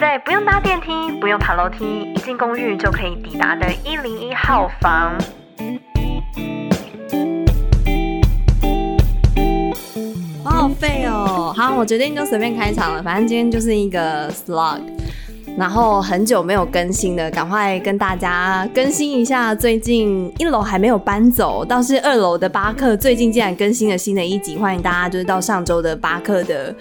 在不用搭电梯、不用爬楼梯，一进公寓就可以抵达的一零一号房。我好废哦！好，我决定就随便开场了，反正今天就是一个 slog，然后很久没有更新的，赶快跟大家更新一下。最近一楼还没有搬走，倒是二楼的巴克最近竟然更新了新的一集，欢迎大家就是到上周的巴克的。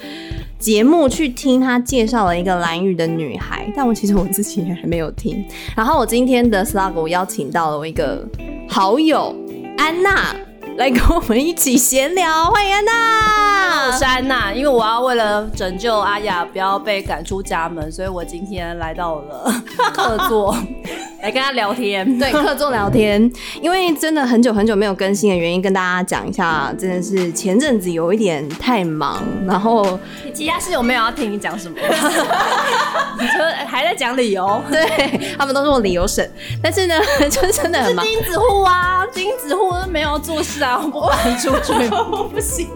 节目去听他介绍了一个蓝雨的女孩，但我其实我自己也还没有听。然后我今天的 slug 我邀请到了我一个好友安娜来跟我们一起闲聊，欢迎安娜。我是安娜，因为我要为了拯救阿雅不要被赶出家门，所以我今天来到了 客座。来跟他聊天，对，客座聊天。因为真的很久很久没有更新的原因，跟大家讲一下，真的是前阵子有一点太忙，然后其他室友没有要听你讲什么，你说还在讲理由，对他们都是我理由省，但是呢，就真的很忙。是钉子户啊，钉子户没有做事啊，我不搬出去，我不行。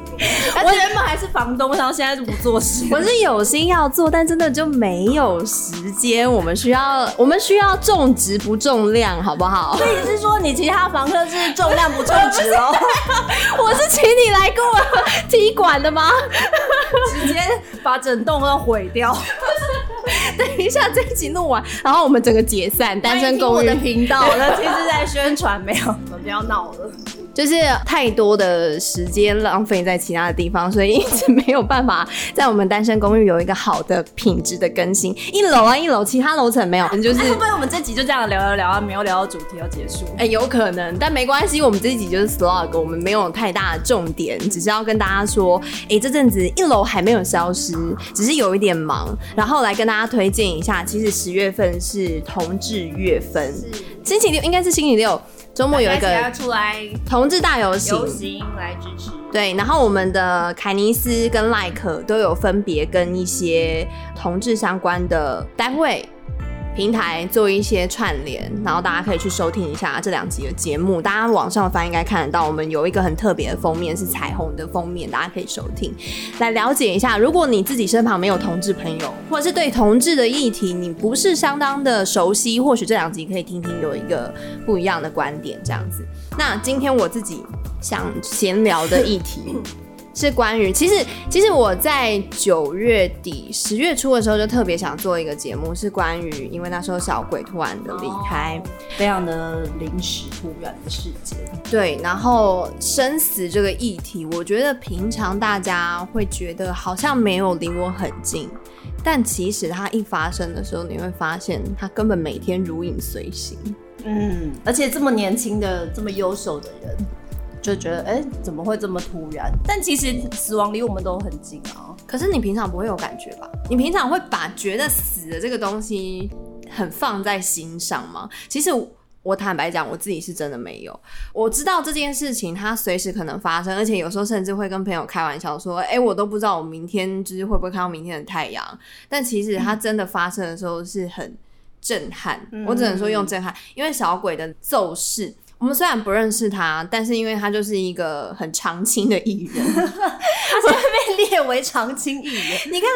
我原本还是房东，然后现在就不做事。我是有心要做，但真的就没有时间。我们需要，我们需要种植。不重量，好不好？所以你是说你其他房客是重量不重质哦？我是请你来跟我踢馆的吗？直接把整栋都毁掉。等一下这一集弄完，然后我们整个解散。单身公寓的频道，那其实在宣传，没有，不要闹了。就是太多的时间浪费在其他的地方，所以一直没有办法在我们单身公寓有一个好的品质的更新。一楼啊，一楼，其他楼层没有，就是会不会我们这集就这样聊聊聊啊，没有聊到主题要结束？哎、欸，有可能，但没关系，我们这一集就是 slog，我们没有太大的重点，只是要跟大家说，哎、欸，这阵子一楼还没有消失，只是有一点忙，然后来跟大家推荐一下，其实十月份是同志月份，星期六应该是星期六。周末有一个出来同志大游行，游行来支持。对，然后我们的凯尼斯跟赖可都有分别跟一些同志相关的单位。平台做一些串联，然后大家可以去收听一下这两集的节目。大家网上翻应该看得到，我们有一个很特别的封面，是彩虹的封面，大家可以收听，来了解一下。如果你自己身旁没有同志朋友，或者是对同志的议题你不是相当的熟悉，或许这两集可以听听有一个不一样的观点，这样子。那今天我自己想闲聊的议题。是关于，其实其实我在九月底十月初的时候就特别想做一个节目，是关于因为那时候小鬼突然的离开，哦，非常的临时突然的事件。对，然后生死这个议题，我觉得平常大家会觉得好像没有离我很近，但其实它一发生的时候，你会发现它根本每天如影随形。嗯，而且这么年轻的这么优秀的人。就觉得哎、欸，怎么会这么突然？但其实死亡离我们都很近啊。可是你平常不会有感觉吧？你平常会把觉得死的这个东西很放在心上吗？其实我坦白讲，我自己是真的没有。我知道这件事情它随时可能发生，而且有时候甚至会跟朋友开玩笑说：“哎、欸，我都不知道我明天就是会不会看到明天的太阳。”但其实它真的发生的时候是很震撼。嗯、我只能说用震撼，因为小鬼的骤逝。我们虽然不认识他，但是因为他就是一个很长青的艺人，他现在被列为长青艺人。你看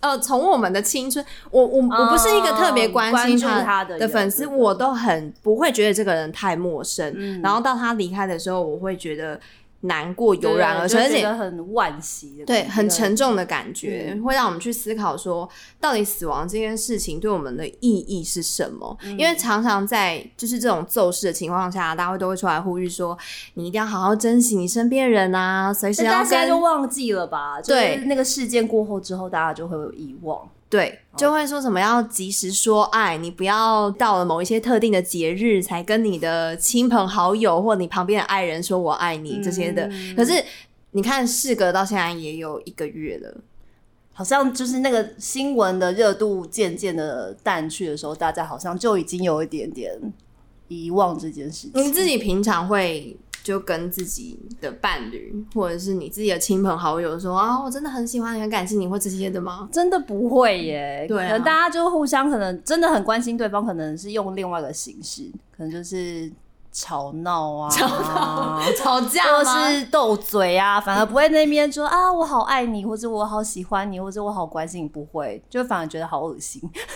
他，呃，从我们的青春，我我我不是一个特别关心他的粉丝，我都很不会觉得这个人太陌生。嗯、然后到他离开的时候，我会觉得。难过油然而生，而且很惋惜的，对，很沉重的感觉，嗯、会让我们去思考说，到底死亡这件事情对我们的意义是什么？嗯、因为常常在就是这种奏事的情况下，大家会都会出来呼吁说，你一定要好好珍惜你身边人啊，随时要跟。大家就忘记了吧？对，就是、那个事件过后之后，大家就会有遗忘。对，就会说什么要及时说爱，你不要到了某一些特定的节日才跟你的亲朋好友或你旁边的爱人说我爱你这些的。嗯、可是你看，事隔到现在也有一个月了，好像就是那个新闻的热度渐渐的淡去的时候，大家好像就已经有一点点遗忘这件事情。你自己平常会就跟自己的伴侣，或者是你自己的亲朋好友说啊，我真的很喜欢你，很感谢你，或这些的吗？真的不会耶。对啊，可能大家就互相可能真的很关心对方，可能是用另外一个形式，可能就是。吵闹啊，吵闹、吵架，或是斗嘴啊，反而不会那边说啊，我好爱你，或者我好喜欢你，或者我好关心你，不会，就反而觉得好恶心。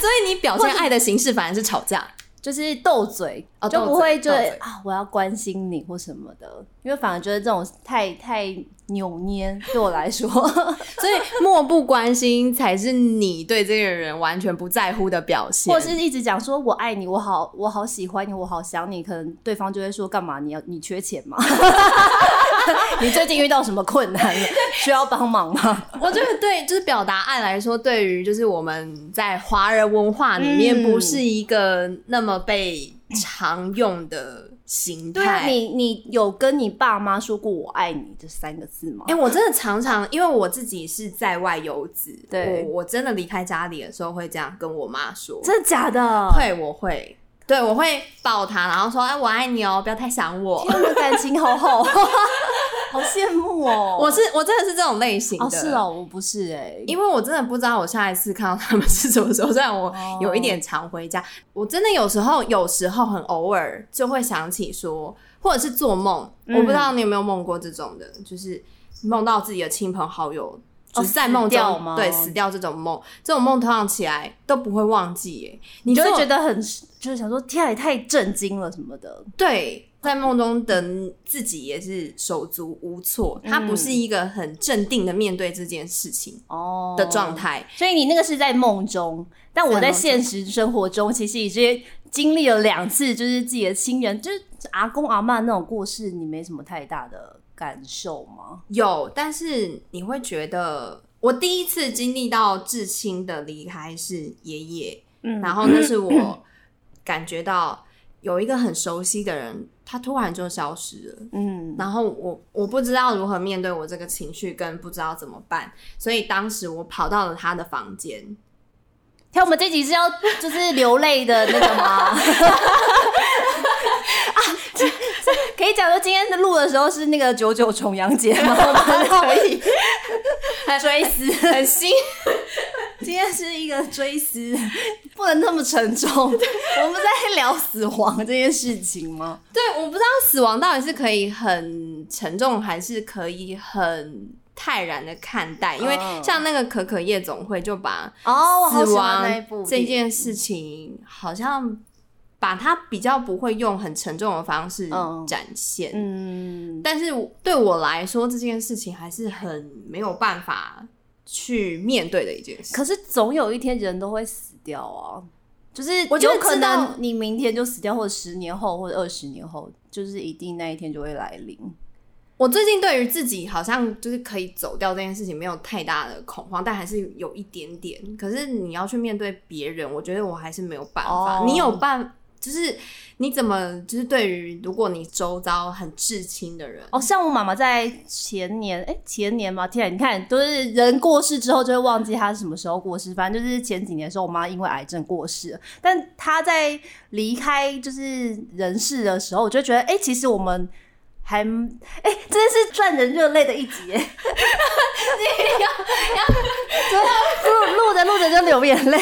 所以你表现爱的形式反而是吵架，就是斗嘴，哦、就不会觉得啊，我要关心你或什么的，因为反而觉得这种太太。扭捏对我来说，所以漠不关心才是你对这个人完全不在乎的表现，或是一直讲说我爱你，我好我好喜欢你，我好想你，可能对方就会说干嘛？你要你缺钱吗？你最近遇到什么困难了？需要帮忙吗？我觉得对，就是表达爱来说，对于就是我们在华人文化里面不是一个那么被常用的。形态，对啊，你你有跟你爸妈说过“我爱你”这三个字吗？哎、欸，我真的常常，因为我自己是在外游子，对，我我真的离开家里的时候会这样跟我妈说，真的假的？会，我会，对，我会抱他，然后说：“哎、欸，我爱你哦，不要太想我。”天哪，感情好好。好羡慕哦！我是我真的是这种类型的。哦，是哦，我不是哎、欸，因为我真的不知道我下一次看到他们是什么时候。虽然我有一点常回家，哦、我真的有时候有时候很偶尔就会想起说，或者是做梦、嗯，我不知道你有没有梦过这种的，就是梦到自己的亲朋好友。就是在梦中吗？对，死掉这种梦，这种梦通常起来都不会忘记耶，你就会觉得很就是想说天啊，也太震惊了什么的。对，在梦中的自己也是手足无措，他不是一个很镇定的面对这件事情哦的状态。所以你那个是在梦中，但我在现实生活中其实已经经历了两次，就是自己的亲人，就是阿公阿妈那种过世，你没什么太大的。感受吗？有，但是你会觉得，我第一次经历到至亲的离开是爷爷，嗯，然后那是我 感觉到有一个很熟悉的人，他突然就消失了，嗯，然后我我不知道如何面对我这个情绪，跟不知道怎么办，所以当时我跑到了他的房间。看我们这集是要就是流泪的那个吗？啊，可以讲说今天的录的时候是那个九九重阳节吗？我们可以追思，很新。今天是一个追思，不能那么沉重。我们在聊死亡这件事情吗？对，我不知道死亡到底是可以很沉重，还是可以很。泰然的看待，因为像那个可可夜总会就把死亡这件事情，好像把它比较不会用很沉重的方式展现。嗯，但是对我来说，这件事情还是很没有办法去面对的一件事。可是总有一天人都会死掉啊，就是我有可能你明天就死掉，或者十年后，或者二十年后，就是一定那一天就会来临。我最近对于自己好像就是可以走掉这件事情没有太大的恐慌，但还是有一点点。可是你要去面对别人，我觉得我还是没有办法。Oh. 你有办，就是你怎么就是对于如果你周遭很至亲的人，哦，像我妈妈在前年，哎、欸，前年嘛，天啊，你看都是人过世之后就会忘记她是什么时候过世，反正就是前几年的时候，我妈因为癌症过世了。但她在离开就是人世的时候，我就觉得，哎、欸，其实我们。还哎、欸，真的是赚人热泪的一集耶！你要要 录录着录着就流眼泪，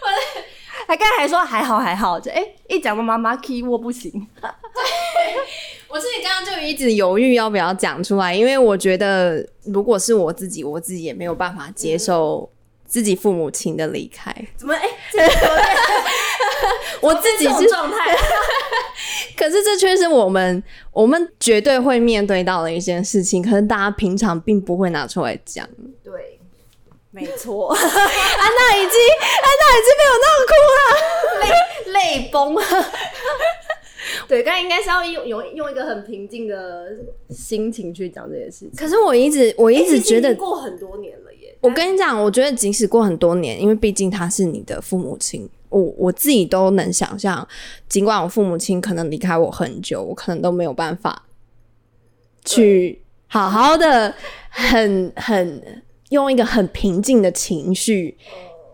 我 还刚才还说还好还好，就哎、欸、一讲到妈妈 key 我不行。对，我自己刚刚就一直犹豫要不要讲出来，因为我觉得如果是我自己，我自己也没有办法接受自己父母亲的离开。怎么哎？欸、我自己是状态。可是这却是我们我们绝对会面对到的一件事情，可是大家平常并不会拿出来讲。对，没错。安娜已经安娜已经被我弄哭了，泪泪崩了。对，刚才应该是要用用用一个很平静的心情去讲这件事情。可是我一直我一直觉得过很多年了耶。我跟你讲，我觉得即使过很多年，因为毕竟他是你的父母亲。我我自己都能想象，尽管我父母亲可能离开我很久，我可能都没有办法去好好的，很很用一个很平静的情绪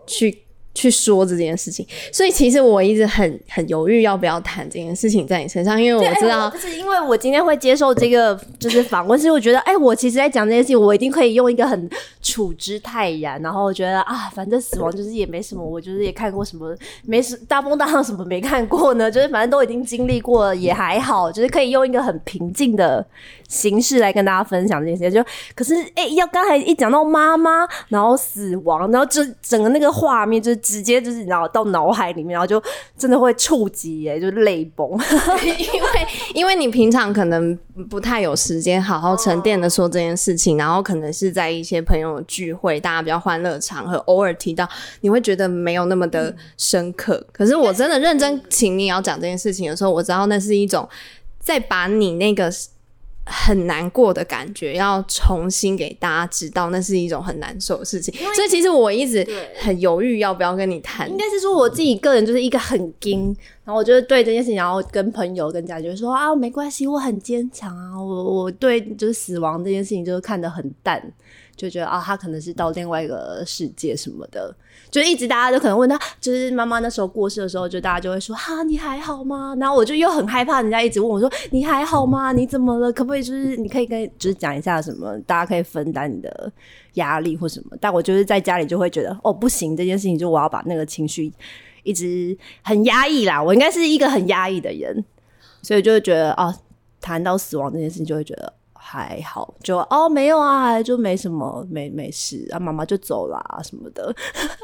去。去说这件事情，所以其实我一直很很犹豫要不要谈这件事情在你身上，因为我知道，就、欸、是因为我今天会接受这个就是访问，是我觉得，哎、欸，我其实在讲这件事情，我一定可以用一个很处之泰然，然后我觉得啊，反正死亡就是也没什么，我就是也看过什么，没什大风大浪什么没看过呢，就是反正都已经经历过了，也还好，就是可以用一个很平静的形式来跟大家分享这些。就可是，哎、要刚才一讲到妈妈，然后死亡，然后就整个那个画面就。直接就是然后到脑海里面，然后就真的会触及耶，就泪崩。因为因为你平常可能不太有时间好好沉淀的说这件事情，然后可能是在一些朋友聚会，大家比较欢乐场合，偶尔提到，你会觉得没有那么的深刻。可是我真的认真请你要讲这件事情的时候，我知道那是一种在把你那个。很难过的感觉，要重新给大家知道，那是一种很难受的事情。所以其实我一直很犹豫要不要跟你谈。应该是说我自己个人就是一个很硬，然后我就对这件事情，然后跟朋友跟家人说啊，没关系，我很坚强啊，我我对就是死亡这件事情就是看得很淡。就觉得啊，他可能是到另外一个世界什么的，就一直大家都可能问他，就是妈妈那时候过世的时候，就大家就会说哈，你还好吗？然后我就又很害怕，人家一直问我说你还好吗？你怎么了？可不可以就是你可以跟就是讲一下什么，大家可以分担你的压力或什么？但我就是在家里就会觉得哦，不行，这件事情就我要把那个情绪一直很压抑啦，我应该是一个很压抑的人，所以就会觉得啊，谈到死亡这件事情就会觉得。还好，就哦没有啊，就没什么，没没事啊，妈妈就走啦啊什么的。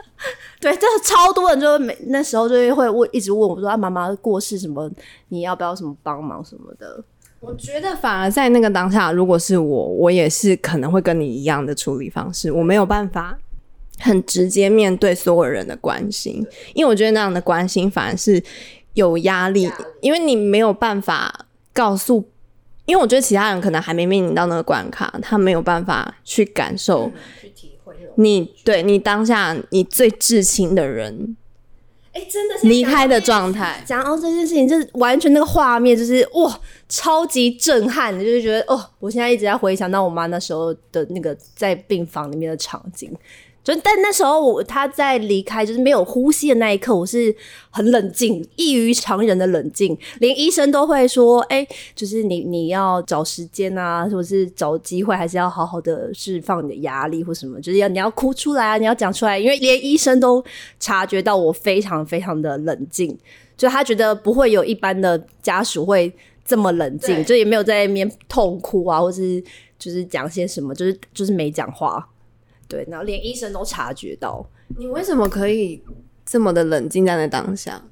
对，这超多人就每那时候就会问，一直问我说啊，妈妈过世什么，你要不要什么帮忙什么的？我觉得反而在那个当下，如果是我，我也是可能会跟你一样的处理方式，我没有办法很直接面对所有人的关心，因为我觉得那样的关心反而是有压力，压力，因为你没有办法告诉。因为我觉得其他人可能还没面临到那个关卡，他没有办法去感受、去体会你对你当下你最至亲的人，哎、欸，真的是离开的状态。讲到这件事情，就是完全那个画面，就是哇，超级震撼的，就是觉得哦，我现在一直在回想到我妈那时候的那个在病房里面的场景。就但那时候我他在离开就是没有呼吸的那一刻，我是很冷静，异于常人的冷静，连医生都会说，哎、欸，就是你你要找时间啊，或者是找机会，还是要好好的释放你的压力或什么，就是要你要哭出来啊，你要讲出来，因为连医生都察觉到我非常非常的冷静，就他觉得不会有一般的家属会这么冷静，就也没有在那边痛哭啊，或是就是讲些什么，就是就是没讲话。对，然后连医生都察觉到。你为什么可以这么的冷静在那当下？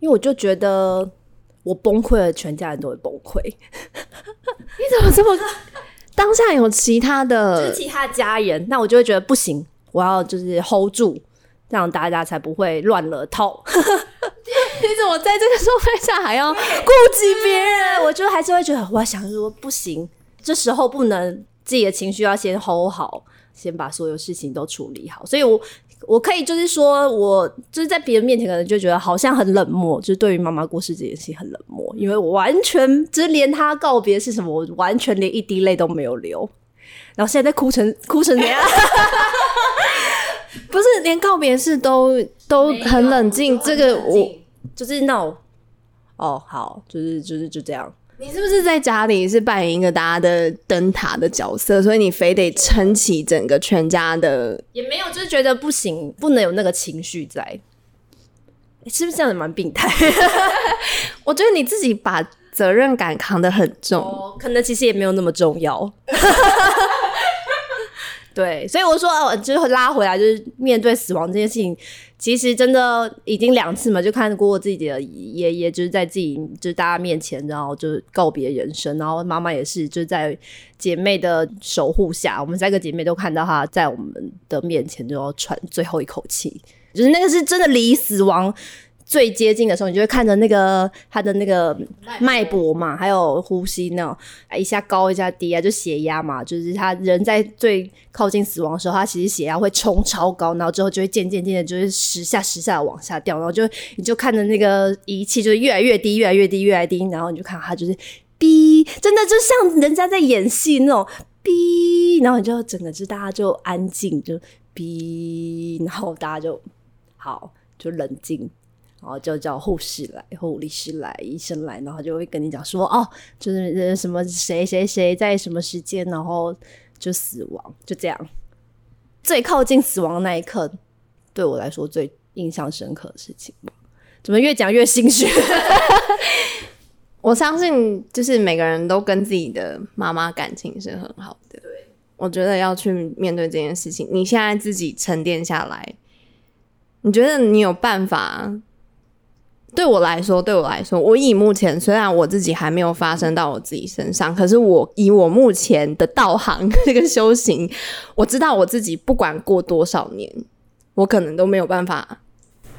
因为我就觉得我崩溃了，全家人都会崩溃。你怎么这么？当下有其他的，就是其他家人，那我就会觉得不行，我要就是 hold 住，这样大家才不会乱了套。你怎么在这个状态下还要顾及别人？我就还是会觉得，我想说不行，这时候不能自己的情绪要先 hold 好。先把所有事情都处理好，所以我我可以就是说，我就是在别人面前可能就觉得好像很冷漠，就是对于妈妈过世这件事情很冷漠，因为我完全就是连她告别是什么，我完全连一滴泪都没有流，然后现在在哭成哭成这样，不是连告别式都都很冷静，这个我就是那种哦，好，就是就是就这样。你是不是在家里是扮演一个大家的灯塔的角色，所以你非得撑起整个全家的？也没有，就是觉得不行，不能有那个情绪在。欸，是不是这样子蛮病态？我觉得你自己把责任感扛得很重，哦，可能其实也没有那么重要。对，所以我说，哦，就是拉回来，就是面对死亡这件事情，其实真的已经两次嘛，就看过自己的爷爷，就是在自己就是大家面前，然后就告别人生，然后妈妈也是，就是在姐妹的守护下，我们三个姐妹都看到她在我们的面前就要喘最后一口气，就是那个是真的离死亡。最接近的时候，你就会看着那个他的那个脉搏嘛，还有呼吸那种，一下高一下低啊，就血压嘛，就是他人在最靠近死亡的时候，他其实血压会冲超高，然后之后就会渐渐渐渐就是时下时下的往下掉，然后就你就看着那个仪器就是越来越低，越来越低，越来越低，然后你就看他就是哔，真的就像人家在演戏那种。哔哔，然后你就整个就大家就安静，就哔，然后大家就好就冷静，然后就叫护士来，护理师来，医生来，然后就会跟你讲说哦，就是什么谁谁谁在什么时间，然后就死亡，就这样。最靠近死亡那一刻，对我来说最印象深刻的事情，怎么越讲越心虚？我相信，就是每个人都跟自己的妈妈感情是很好的。我觉得要去面对这件事情。你现在自己沉淀下来，你觉得你有办法？对我来说，对我来说，我以目前虽然我自己还没有发生到我自己身上，可是我以我目前的道行这个修行，我知道我自己不管过多少年，我可能都没有办法，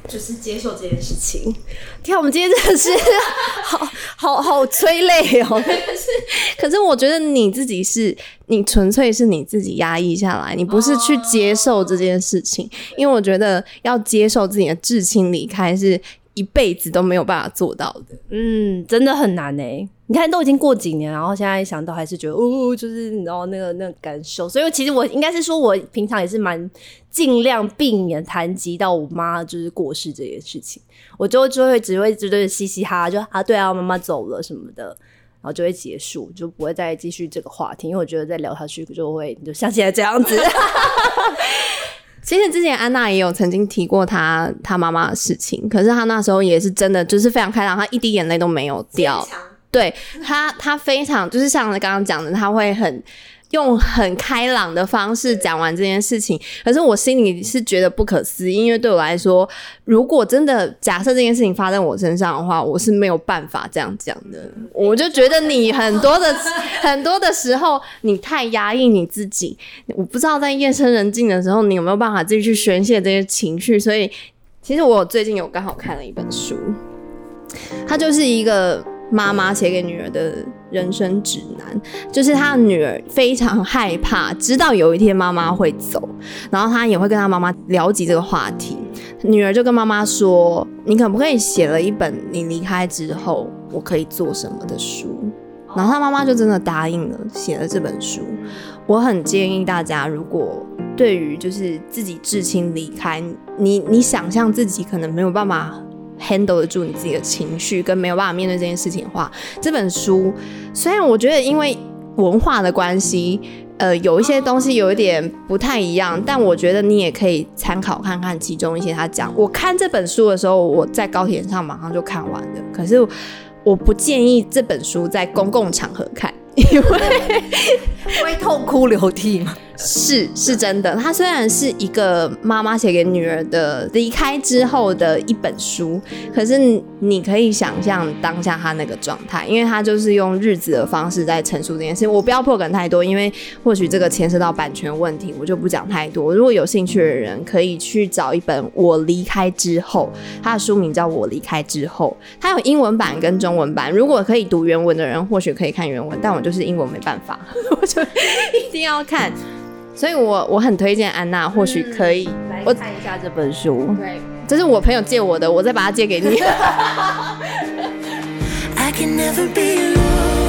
就是接受这件事情。天，我们今天真的是 好好好催泪哦。可是，可是我觉得你自己是你纯粹是你自己压抑下来，你不是去接受这件事情，因为我觉得要接受自己的至亲离开是。一辈子都没有办法做到的，嗯，真的很难诶。你看，都已经过几年，然后现在想到还是觉得，哦，就是你知道那个那个感受。所以，其实我应该是说，我平常也是蛮尽量避免谈及到我妈就是过世这件事情。我就就会只会只对嘻嘻哈哈，就啊，对啊，妈妈走了什么的，然后就会结束，就不会再继续这个话题，因为我觉得再聊下去就会就像现在这样子。其实之前安娜也有曾经提过她她妈妈的事情，可是她那时候也是真的就是非常开朗，她一滴眼泪都没有掉。对，她她非常就是像刚刚讲的，她会很。用很开朗的方式讲完这件事情，可是我心里是觉得不可思议，因为对我来说，如果真的假设这件事情发生在我身上的话，我是没有办法这样讲的。我就觉得你很多的 很多的时候，你太压抑你自己，我不知道在夜深人静的时候，你有没有办法自己去宣泄这些情绪。所以，其实我最近有刚好看了一本书，它就是一个。妈妈写给女儿的人生指南，就是他的女儿非常害怕，知道有一天妈妈会走，然后她也会跟她妈妈聊起这个话题。女儿就跟妈妈说：“你可不可以写了一本你离开之后我可以做什么的书？”然后她妈妈就真的答应了，写了这本书。我很建议大家，如果对于就是自己至亲离开，你你想象自己可能没有办法。Handle 得住你自己的情绪，跟没有办法面对这件事情的话，这本书虽然我觉得因为文化的关系，呃，有一些东西有一点不太一样，但我觉得你也可以参考看看其中一些他讲。我看这本书的时候，我在高铁上马上就看完了，可是我不建议这本书在公共场合看。因为会痛哭流涕吗？是是真的。它虽然是一个妈妈写给女儿的离开之后的一本书，可是你可以想象当下她那个状态，因为她就是用日子的方式在陈述这件事。我不要破梗太多，因为或许这个牵涉到版权问题，我就不讲太多。如果有兴趣的人，可以去找一本《我离开之后》，它的书名叫《我离开之后》，它有英文版跟中文版。如果可以读原文的人，或许可以看原文，但我。就是英文没办法，我就一定要看，所以我我很推荐安娜，或许可以来看一下这本书。对，这是我朋友借我的，我再把它借给你。If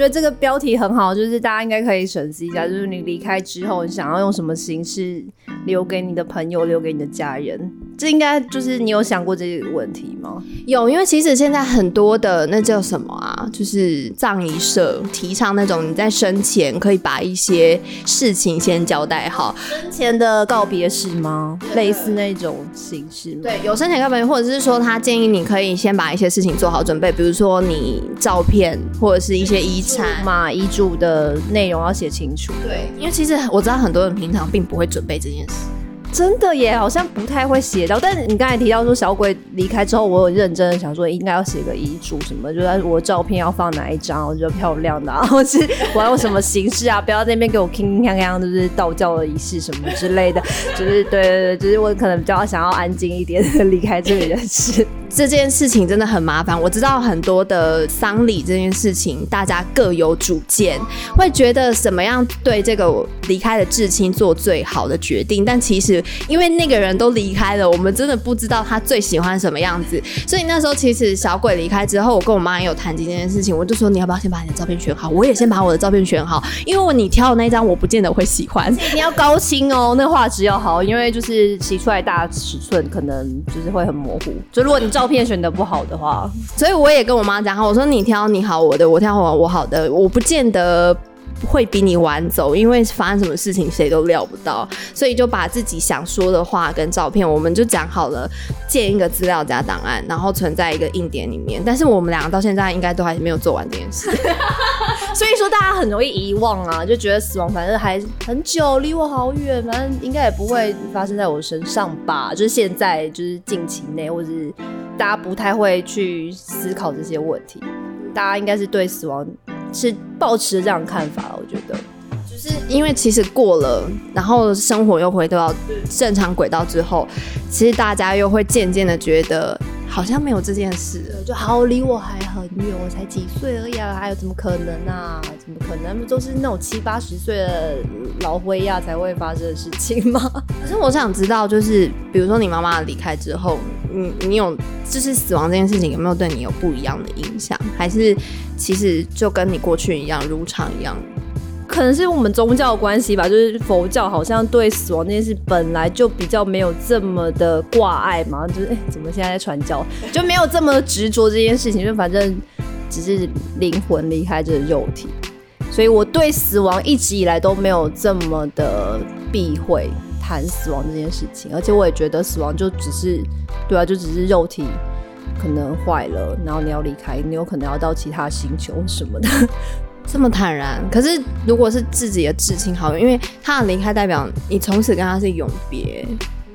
觉得这个标题很好，就是大家应该可以审视一下，就是你离开之后，你想要用什么形式留给你的朋友，留给你的家人？这应该就是你有想过这个问题吗？有，因为其实现在很多的那叫什么啊，就是葬仪社提倡那种你在生前可以把一些事情先交代好，生前的告别式吗？类似那种形式吗？对，有生前告别，或者是说他建议你可以先把一些事情做好准备，比如说你照片或者是一些遗产嘛，遗嘱的内容要写清楚。对，因为其实我知道很多人平常并不会准备这件事。真的耶，好像不太会写到。但是你刚才提到说小鬼离开之后，我有认真的想说应该要写个遗嘱什么，就是我的照片要放哪一张，我觉得漂亮的、啊，或是我要用什么形式啊，不要在那边给我铿铿锵锵，就是道教的仪式什么之类的，就是对对对，就是我可能比较想要安静一点 离开这里的事。这件事情真的很麻烦，我知道很多的丧礼这件事情，大家各有主见，会觉得什么样对这个离开的至亲做最好的决定。但其实因为那个人都离开了，我们真的不知道他最喜欢什么样子。所以那时候其实小鬼离开之后，我跟我妈也有谈及这件事情，我就说你要不要先把你的照片选好，我也先把我的照片选好，因为你挑的那张我不见得会喜欢。你要高清哦，那画质要好，因为就是洗出来大尺寸可能就是会很模糊。就如果你照片选的不好的话，所以我也跟我妈讲好，我说你挑你好我的，我挑我我好的，我不见得会比你晚走，因为发生什么事情谁都料不到，所以就把自己想说的话跟照片，我们就讲好了，建一个资料夹档案，然后存在一个硬碟里面。但是我们两个到现在应该都还没有做完这件事，所以说大家很容易遗忘啊，就觉得死亡反正还很久，离我好远，反正应该也不会发生在我身上吧。就是现在，就是近期内，或者是大家不太会去思考这些问题，大家应该是对死亡是抱持这样的看法，我觉得。就是因为其实过了，然后生活又回到正常轨道之后，其实大家又会渐渐的觉得好像没有这件事了，就好离我还很远，我才几岁而已啊，还有怎么可能啊？怎么可能？他们都是那种七八十岁的老灰呀才会发生的事情吗？可是我想知道，就是比如说你妈妈离开之后，你你有就是死亡这件事情有没有对你有不一样的影响？还是其实就跟你过去一样如常一样？可能是我们宗教关系吧，就是佛教好像对死亡这件事本来就比较没有这么的挂碍嘛，就是哎、怎么现在在传教就没有这么执着这件事情，就反正只是灵魂离开这个肉体，所以我对死亡一直以来都没有这么的避讳谈死亡这件事情，而且我也觉得死亡就只是对啊，就只是肉体可能坏了，然后你要离开，你有可能要到其他星球什么的。这么坦然，可是如果是自己的至亲好友，因为他的离开代表你从此跟他是永别。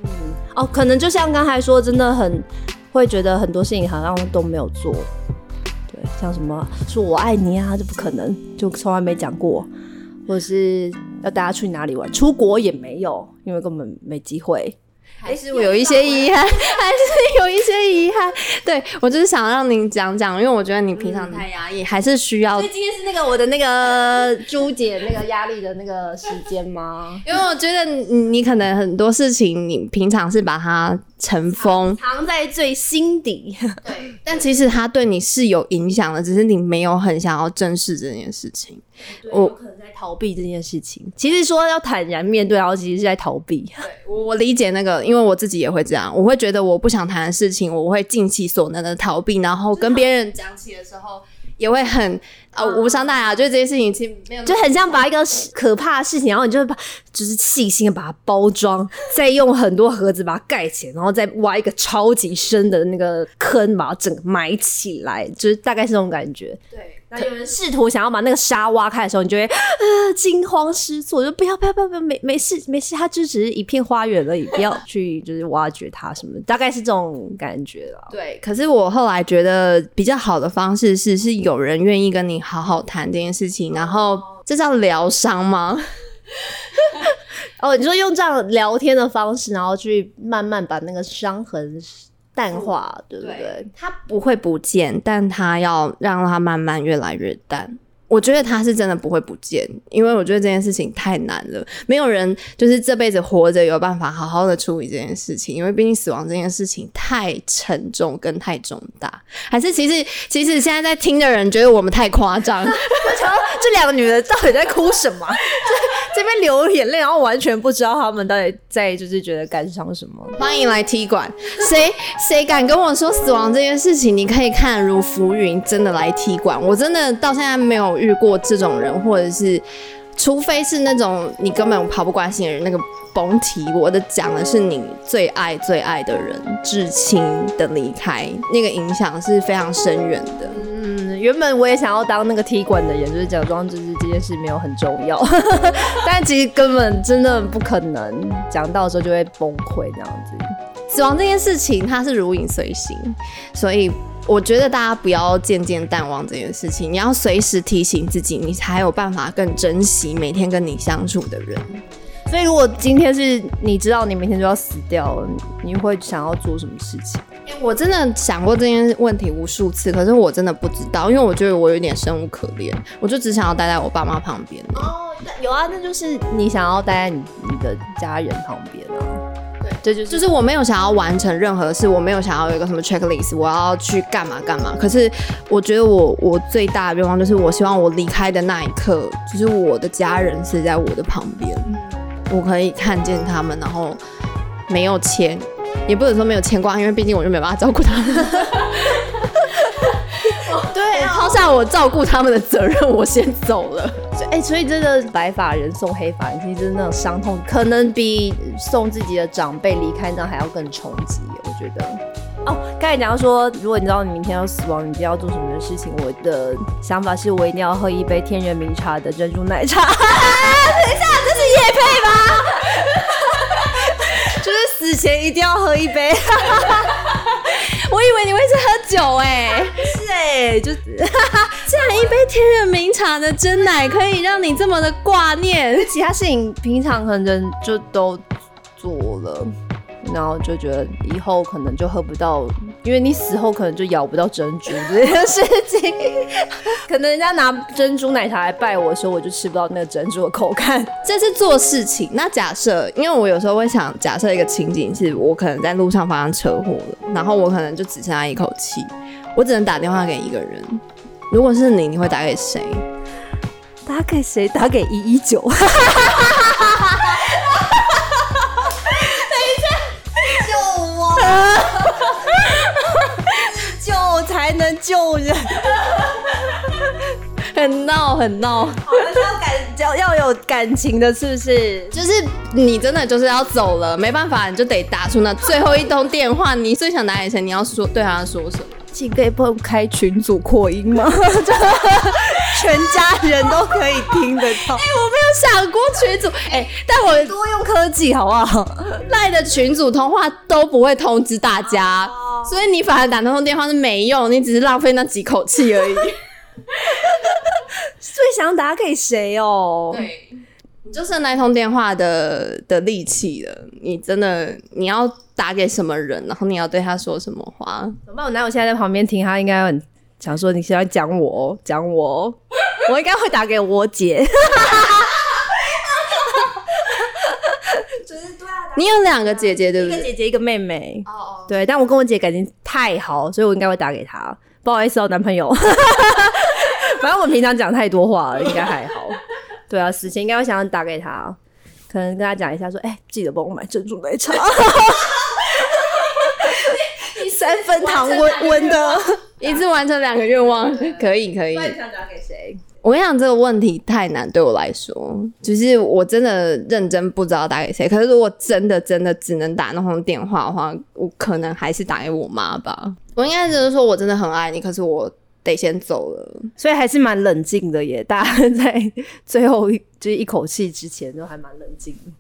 嗯，哦，可能就像刚才说，真的很会觉得很多事情好像都没有做。对，像什么说我爱你啊，这不可能，就从来没讲过。或者是要大家去哪里玩，出国也没有，因为根本没机会。还是我有一些遗憾，还是有一些遗憾。对，我就是想让您讲讲，因为我觉得你平常太压抑，还是需要。所以今天是那个我的那个 朱姐那个压力的那个时间吗？因为我觉得你你可能很多事情，你平常是把它尘封，藏在最心底。对，但其实它对你是有影响的，只是你没有很想要正视这件事情。我可能在逃避这件事情。其实说要坦然面对，然后其实是在逃避。对，我我理解那个，因为我自己也会这样，我会觉得我不想谈的事情，我会尽其所能的逃避，然后跟别人讲起的时候，也会很呃无伤大雅。就是这些事情其实没有，就很像把一个可怕的事情，然后你就把就是细心的把它包装，再用很多盒子把它盖起来，然后再挖一个超级深的那个坑，把它整个埋起来，就是大概是这种感觉。对。有人试图想要把那个沙挖开的时候，你就会呃惊慌失措，就不要不要不要不要，没没事没事，它就只是一片花园而已，不要去就是挖掘它什么，大概是这种感觉了。对，可是我后来觉得比较好的方式是，是有人愿意跟你好好谈这件事情，然后这叫疗伤吗？哦，你说用这样聊天的方式，然后去慢慢把那个伤痕。淡化，对不对？它不会不见，但它要让它慢慢越来越淡。我觉得它是真的不会不见，因为我觉得这件事情太难了，没有人就是这辈子活着有办法好好的处理这件事情，因为毕竟死亡这件事情太沉重跟太重大。还是其实其实现在在听的人觉得我们太夸张，这两个女的到底在哭什么？这边流眼泪，然后完全不知道他们到底在就是觉得感伤什么。欢迎来踢馆，谁谁敢跟我说死亡这件事情？你可以看如浮云，真的来踢馆。我真的到现在没有遇过这种人，或者是除非是那种你根本毫不关心的人，那个甭提。我的讲的是你最爱最爱的人至亲的离开，那个影响是非常深远的。原本我也想要当那个踢馆的人，就是假装就是这件事没有很重要，但其实根本真的不可能，讲到的时候就会崩溃这样子。死亡这件事情它是如影随形，所以我觉得大家不要渐渐淡忘这件事情，你要随时提醒自己，你才有办法更珍惜每天跟你相处的人。所以如果今天是你知道你明天就要死掉了，你会想要做什么事情？我真的想过这件问题无数次，可是我真的不知道，因为我觉得我有点生无可恋，我就只想要待在我爸妈旁边。哦，有啊，那就是你想要待在你你的家人旁边啊。对，这就是就是我没有想要完成任何事，我没有想要有一个什么 checklist，我要去干嘛干嘛。可是我觉得我我最大的愿望就是，我希望我离开的那一刻，就是我的家人是在我的旁边，我可以看见他们，然后没有钱。也不能说没有牵挂，因为毕竟我就没办法照顾他们。对，抛下我照顾他们的责任，我先走了。哎、欸，所以真的白发人送黑发人，其实真的那种伤痛，可能比送自己的长辈离开那还要更冲击。我觉得。哦，刚才讲到说，如果你知道你明天要死亡，你一定要做什么的事情？我的想法是我一定要喝一杯天元茗茶的珍珠奶茶。啊、等一下，这是业配吗？死前一定要喝一杯，我以为你会是喝酒哎、欸，是哎、欸，就 这样一杯天然名茶的真奶可以让你这么的挂念，其他事情平常可能就都做了。然后就觉得以后可能就喝不到，因为你死后可能就咬不到珍珠这件事情。可能人家拿珍珠奶茶来拜我的时候，我就吃不到那个珍珠的口感。这是做事情。那假设，因为我有时候会想，假设一个情景是我可能在路上发生车祸了，然后我可能就只剩下一口气，我只能打电话给一个人。如果是你，你会打给谁？打给谁？打给一一九。救人，很 闹很闹，要感要要有感情的，是不是？就是你真的就是要走了，没办法，你就得打出那最后一通电话。你最想打给谁？你要说对他说什么？请可以帮我开群组扩音吗？全家人都可以听得到。哎、欸，我没有想过群组，哎、欸，但我多用科技好不好？赖的群组通话都不会通知大家，所以你反而打那通电话是没用，你只是浪费那几口气而已。最想打给谁哦？对，你就剩那通电话的的力气了。你真的你要打给什么人？然后你要对他说什么话？怎么办？我男友现在在旁边听，他应该很。想说你现在讲我，讲我，我应该会打给我姐。你有两个姐姐对不对？一个姐姐，一个妹妹。哦哦。对，但我跟我姐感情太好，所以我应该会打给她。不好意思哦，男朋友。反正我们平常讲太多话了，应该还好。对啊，死前应该会想要打给他，可能跟他讲一下说，哎、欸，记得帮我买珍珠奶茶。三分糖温温的，一次完成两个愿望，可以可以。那你想打给谁？我跟你讲，这个问题太难对我来说，就是我真的认真不知道打给谁。可是如果真的真的只能打那通电话的话，我可能还是打给我妈吧。我应该就是说我真的很爱你，可是我得先走了。所以还是蛮冷静的耶，大家 在最后就是一口气之前都还蛮冷静的。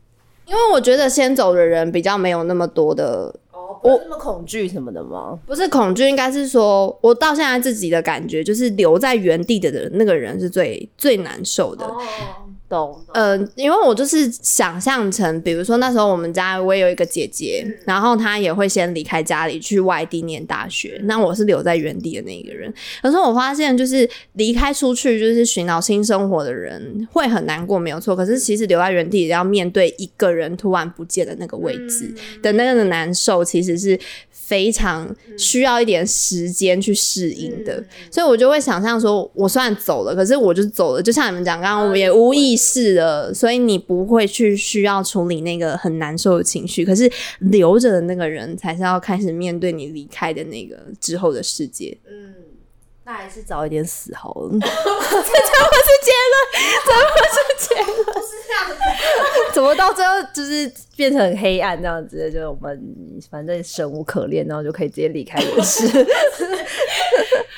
因为我觉得先走的人比较没有那么多的，哦，不那么恐惧什么的吗？不是恐惧，应该是说我到现在自己的感觉就是留在原地的人，那个人是最最难受的。哦懂，呃，因为我就是想象成，比如说那时候我们家我也有一个姐姐，嗯、然后她也会先离开家里去外地念大学，那我是留在原地的那一个人。可是我发现，就是离开出去，就是寻找新生活的人会很难过，没有错。可是其实留在原地也要面对一个人突然不见的那个位置的那个的难受，其实是。非常需要一点时间去适应的，嗯、所以我就会想象说，我虽然走了，可是我就走了，就像你们讲，刚刚我也无意识的，所以你不会去需要处理那个很难受的情绪，可是留着的那个人才是要开始面对你离开的那个之后的世界。嗯。那还是早一点死好了。这怎么是结论？怎么是结论？不是这样子。怎么到最后就是变成很黑暗这样子？就我们反正生无可恋，然后就可以直接离开人世。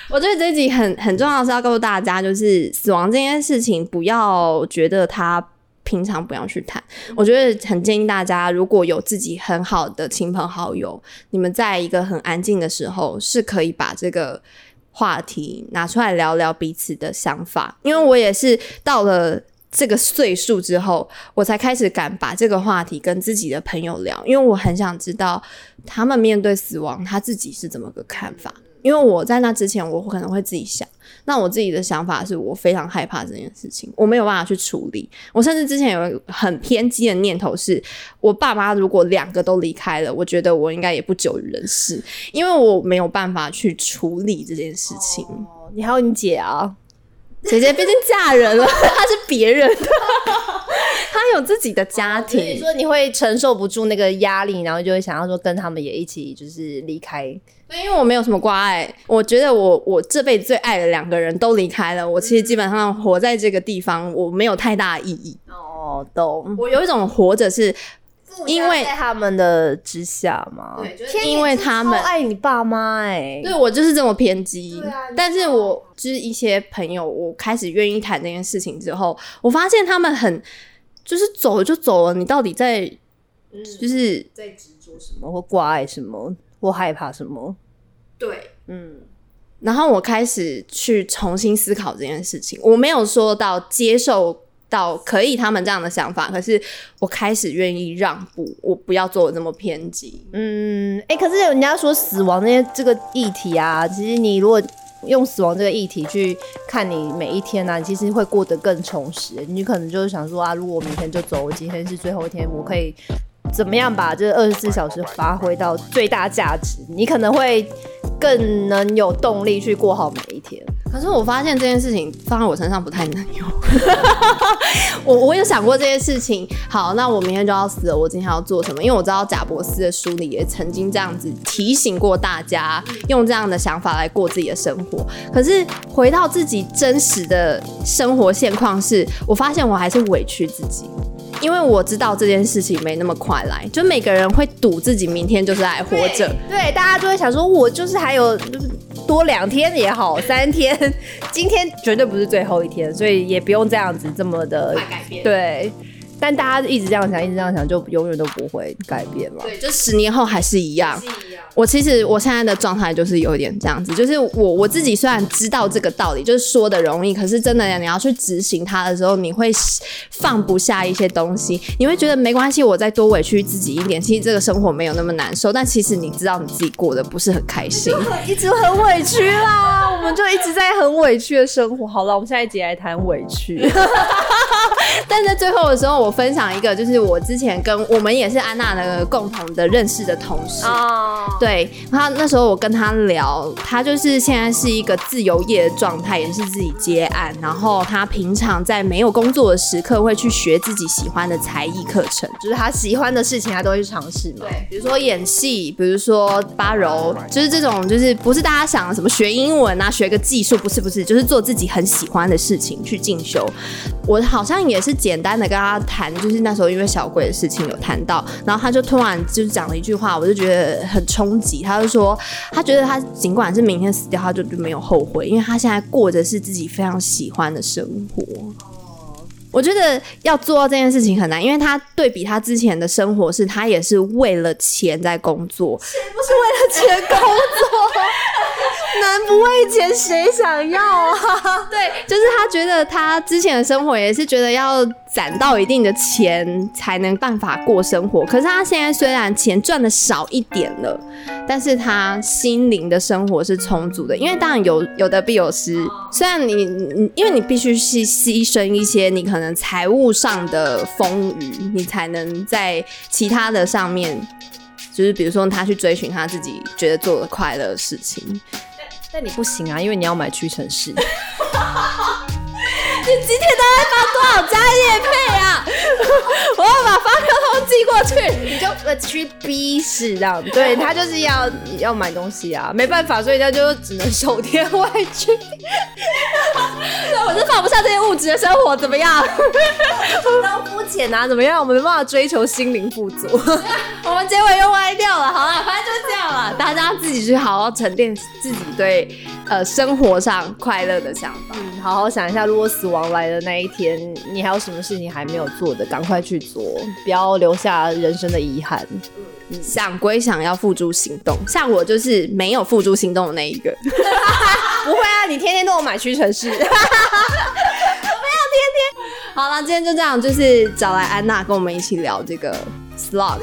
我觉得这一集很很重要，是要告诉大家，就是死亡这件事情，不要觉得他平常不要去谈。我觉得很建议大家，如果有自己很好的亲朋好友，你们在一个很安静的时候，是可以把这个。话题拿出来聊聊彼此的想法，因为我也是到了这个岁数之后，我才开始敢把这个话题跟自己的朋友聊，因为我很想知道他们面对死亡，他自己是怎么个看法。因为我在那之前，我可能会自己想，那我自己的想法是我非常害怕这件事情，我没有办法去处理。我甚至之前有很偏激的念头是，我爸妈如果两个都离开了，我觉得我应该也不久于人世，因为我没有办法去处理这件事情。哦，你还有你姐啊，姐姐毕竟嫁人了，她是别人的。他有自己的家庭，你说你会承受不住那个压力，然后就会想要说跟他们也一起就是离开。对，因为我没有什么挂碍，我觉得我我这辈子最爱的两个人都离开了，我其实基本上活在这个地方，我没有太大的意义。哦，懂。我有一种活着是因为在他们的之下嘛，对，就是因为他们爱你爸妈哎，对，我就是这么偏激。但是我就是一些朋友，我开始愿意谈这件事情之后，我发现他们很。就是走了就走了，你到底在，嗯、就是在执着什么，或挂碍什么，或害怕什么？对，嗯。然后我开始去重新思考这件事情，我没有说到接受到可以他们这样的想法，可是我开始愿意让步，我不要做的这么偏激。嗯，哎、欸，可是人家说死亡那些这个议题啊，其实你如果。用死亡这个议题去看你每一天呢、啊，你其实会过得更充实。你可能就是想说啊，如果我明天就走，我今天是最后一天，我可以怎么样把这二十四小时发挥到最大价值？你可能会更能有动力去过好每一天。可是我发现这件事情放在我身上不太能用。我我有想过这件事情。好，那我明天就要死了，我今天要做什么？因为我知道贾博斯的书里也曾经这样子提醒过大家，用这样的想法来过自己的生活。可是回到自己真实的生活现况，是我发现我还是委屈自己。因为我知道这件事情没那么快来，就每个人会赌自己明天就是还活着，对，大家就会想说，我就是还有多两天也好，三天，今天绝对不是最后一天，所以也不用这样子这么的改变，对。但大家一直这样想，一直这样想，就永远都不会改变了。对，就十年后还是一样。我其实我现在的状态就是有点这样子，就是我我自己虽然知道这个道理，就是说的容易，可是真的你要去执行它的时候，你会放不下一些东西，你会觉得没关系，我再多委屈自己一点，其实这个生活没有那么难受。但其实你知道你自己过得不是很开心，一直很委屈啦，我们就一直在很委屈的生活。好了，我们下一集来谈委屈。但在最后的时候，我分享一个，就是我之前跟我们也是安娜的共同的认识的同事，oh. 对，他那时候我跟他聊，他就是现在是一个自由业的状态，也是自己接案，然后他平常在没有工作的时刻会去学自己喜欢的才艺课程，就是他喜欢的事情，他都会去尝试嘛。对，比如说演戏，比如说八柔，就是这种，就是不是大家想的什么学英文啊、学个技术，不是不是，就是做自己很喜欢的事情去进修。我好像也是简单的跟他谈，就是那时候因为小鬼的事情有谈到，然后他就突然就是讲了一句话，我就觉得很冲击。他就说，他觉得他尽管是明天死掉，他就就没有后悔，因为他现在过着是自己非常喜欢的生活。我觉得要做到这件事情很难，因为他对比他之前的生活，是他也是为了钱在工作，不是为了钱工作。男不为钱谁想要啊？对，就是他觉得他之前的生活也是觉得要攒到一定的钱才能办法过生活。可是他现在虽然钱赚的少一点了，但是他心灵的生活是充足的。因为当然有有得必有失，虽然你你因为你必须是牺牲一些你可能财务上的丰裕，你才能在其他的上面，就是比如说他去追寻他自己觉得做的快乐的事情。但你不行啊，因为你要买屈臣氏。你今天都在发多少家业配啊？我要把发票通寄过去，你就呃去逼死这样。对，他就是要要买东西啊，没办法，所以他就只能手贴外去。我是放不下这些物质的生活，怎么样？都肤浅啊，怎么样？我们没办法追求心灵富足。我们结尾又歪掉了，好了，反正就是这样了。大家自己去好好沉淀自己对呃生活上快乐的想法。嗯，好好想一下，如果死亡来的那一天，你还有什么事情还没有做的，赶快去做，不要留下人生的遗憾。嗯，想归想，要付诸行动。像我就是没有付诸行动的那一个。不会啊，你天天都有买屈臣氏。我没有天天。好了，今天就这样，就是找来安娜跟我们一起聊这个 slug。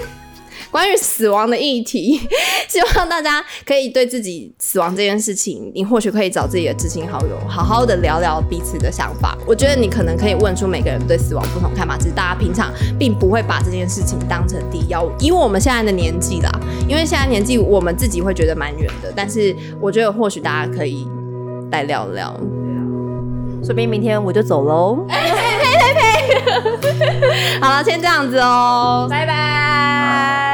关于死亡的议题，希望大家可以对自己死亡这件事情，你或许可以找自己的知心好友，好好的聊聊彼此的想法。我觉得你可能可以问出每个人对死亡不同看法，只是大家平常并不会把这件事情当成第一要务。以我们现在的年纪啦，因为现在年纪我们自己会觉得蛮远的，但是我觉得或许大家可以来聊聊。说不定明天我就走喽。呸呸呸呸！好了，先这样子哦，拜拜。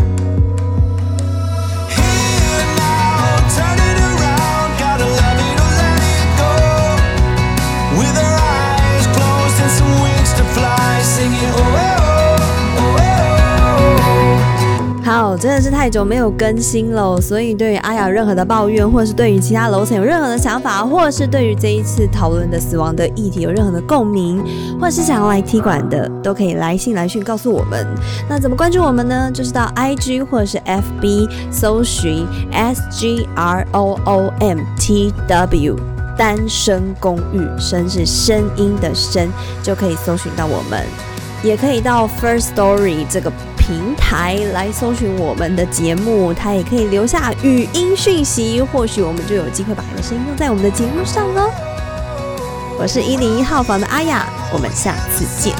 真的是太久没有更新了，所以对于阿雅任何的抱怨，或者是对于其他楼层有任何的想法，或者是对于这一次讨论的死亡的议题有任何的共鸣，或者是想要来踢馆的，都可以来信来讯告诉我们。那怎么关注我们呢？就是到 IG 或者是 FB 搜寻 S G R O O M T W 单身公寓，声是声音的声，就可以搜寻到我们。也可以到 First Story 这个。平台来搜寻我们的节目，它也可以留下语音讯息，或许我们就有机会把你的声音用在我们的节目上哦。我是一零一号房的阿雅，我们下次见。